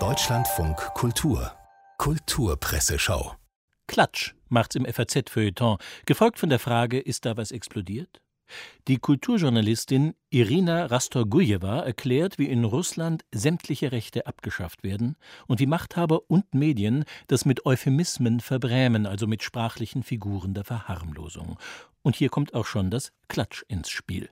Deutschlandfunk Kultur Kulturpresseschau Klatsch macht's im FAZ-Feuilleton, gefolgt von der Frage, ist da was explodiert? Die Kulturjournalistin Irina Rastorgujewa erklärt, wie in Russland sämtliche Rechte abgeschafft werden und wie Machthaber und Medien das mit Euphemismen verbrämen, also mit sprachlichen Figuren der Verharmlosung. Und hier kommt auch schon das Klatsch ins Spiel.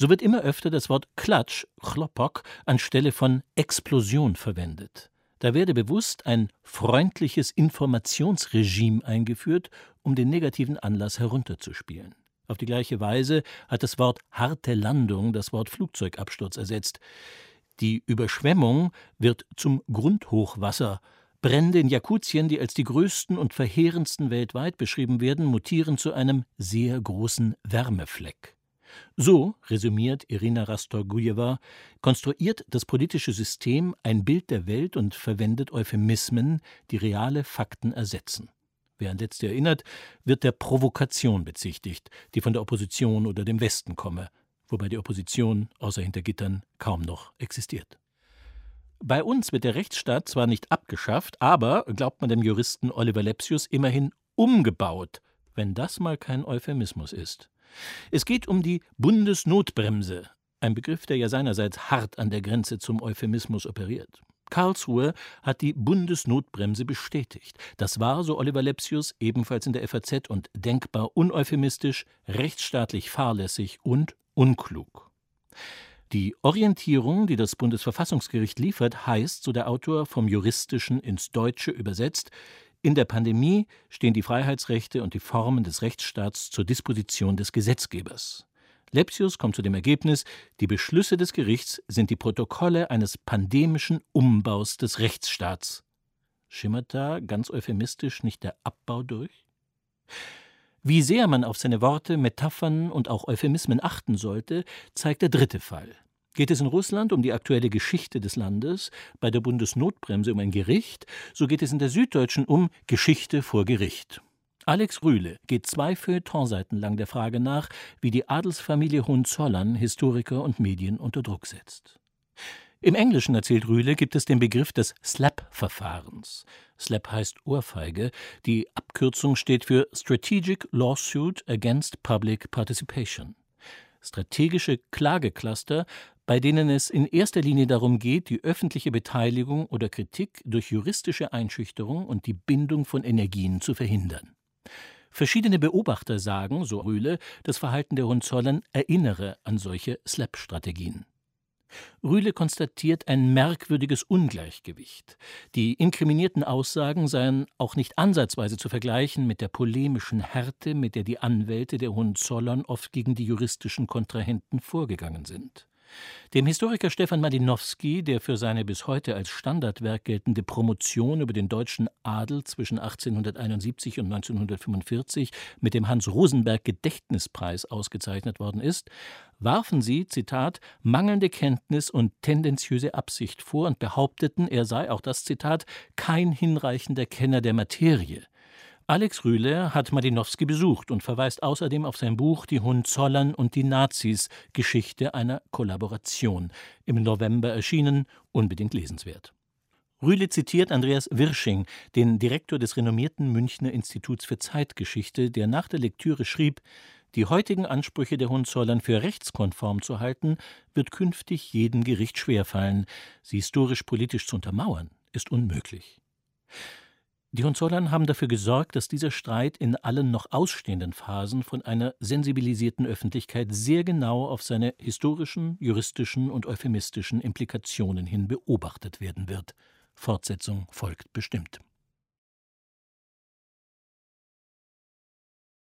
So wird immer öfter das Wort Klatsch, Chlopok, anstelle von Explosion verwendet. Da werde bewusst ein freundliches Informationsregime eingeführt, um den negativen Anlass herunterzuspielen. Auf die gleiche Weise hat das Wort harte Landung das Wort Flugzeugabsturz ersetzt. Die Überschwemmung wird zum Grundhochwasser. Brände in Jakutien, die als die größten und verheerendsten weltweit beschrieben werden, mutieren zu einem sehr großen Wärmefleck. So, resümiert Irina Rastorgujewa, konstruiert das politische System ein Bild der Welt und verwendet Euphemismen, die reale Fakten ersetzen. Wer an letzte erinnert, wird der Provokation bezichtigt, die von der Opposition oder dem Westen komme, wobei die Opposition außer hinter Gittern kaum noch existiert. Bei uns wird der Rechtsstaat zwar nicht abgeschafft, aber, glaubt man dem Juristen Oliver Lepsius, immerhin umgebaut, wenn das mal kein Euphemismus ist. Es geht um die Bundesnotbremse, ein Begriff, der ja seinerseits hart an der Grenze zum Euphemismus operiert. Karlsruhe hat die Bundesnotbremse bestätigt. Das war, so Oliver Lepsius, ebenfalls in der FAZ und denkbar uneuphemistisch, rechtsstaatlich fahrlässig und unklug. Die Orientierung, die das Bundesverfassungsgericht liefert, heißt, so der Autor, vom Juristischen ins Deutsche übersetzt, in der Pandemie stehen die Freiheitsrechte und die Formen des Rechtsstaats zur Disposition des Gesetzgebers. Lepsius kommt zu dem Ergebnis, die Beschlüsse des Gerichts sind die Protokolle eines pandemischen Umbaus des Rechtsstaats. Schimmert da ganz euphemistisch nicht der Abbau durch? Wie sehr man auf seine Worte, Metaphern und auch Euphemismen achten sollte, zeigt der dritte Fall. Geht es in Russland um die aktuelle Geschichte des Landes, bei der Bundesnotbremse um ein Gericht, so geht es in der Süddeutschen um Geschichte vor Gericht. Alex Rühle geht zwei Feuilletonseiten lang der Frage nach, wie die Adelsfamilie Hohenzollern Historiker und Medien unter Druck setzt. Im Englischen, erzählt Rühle, gibt es den Begriff des SLAP-Verfahrens. SLAP heißt Ohrfeige. Die Abkürzung steht für Strategic Lawsuit Against Public Participation. Strategische Klagecluster, bei denen es in erster Linie darum geht, die öffentliche Beteiligung oder Kritik durch juristische Einschüchterung und die Bindung von Energien zu verhindern. Verschiedene Beobachter sagen, so Rühle, das Verhalten der Hohenzollern erinnere an solche Slap-Strategien. Rühle konstatiert ein merkwürdiges Ungleichgewicht. Die inkriminierten Aussagen seien auch nicht ansatzweise zu vergleichen mit der polemischen Härte, mit der die Anwälte der Hohenzollern oft gegen die juristischen Kontrahenten vorgegangen sind. Dem Historiker Stefan Madinowski, der für seine bis heute als Standardwerk geltende Promotion über den deutschen Adel zwischen 1871 und 1945 mit dem Hans-Rosenberg-Gedächtnispreis ausgezeichnet worden ist, warfen sie, Zitat, mangelnde Kenntnis und tendenziöse Absicht vor und behaupteten, er sei, auch das Zitat, kein hinreichender Kenner der Materie. Alex Rühle hat Madinowski besucht und verweist außerdem auf sein Buch Die Hohenzollern und die Nazis – Geschichte einer Kollaboration, im November erschienen, unbedingt lesenswert. Rühle zitiert Andreas Wirsching, den Direktor des renommierten Münchner Instituts für Zeitgeschichte, der nach der Lektüre schrieb, die heutigen Ansprüche der Hohenzollern für rechtskonform zu halten, wird künftig jedem Gericht schwerfallen. Sie historisch-politisch zu untermauern, ist unmöglich. Die Hohenzollern haben dafür gesorgt, dass dieser Streit in allen noch ausstehenden Phasen von einer sensibilisierten Öffentlichkeit sehr genau auf seine historischen, juristischen und euphemistischen Implikationen hin beobachtet werden wird. Fortsetzung folgt bestimmt.